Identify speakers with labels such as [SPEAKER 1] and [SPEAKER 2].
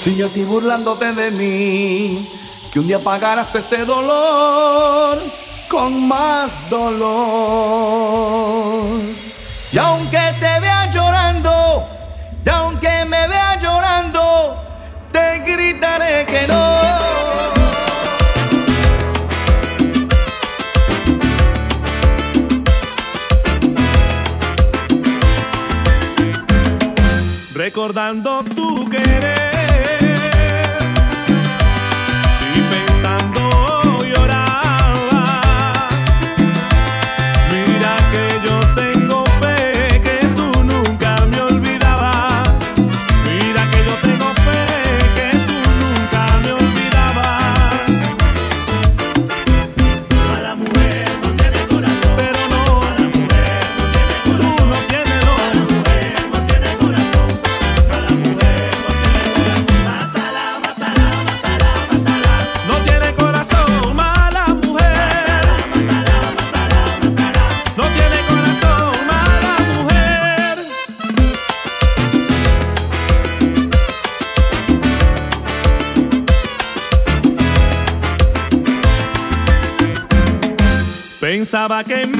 [SPEAKER 1] Sigue así burlándote de mí, que un día pagarás este dolor con más dolor. Y aunque te vea llorando, y aunque me vea llorando, te gritaré que no.
[SPEAKER 2] Recordando tu Pensaba que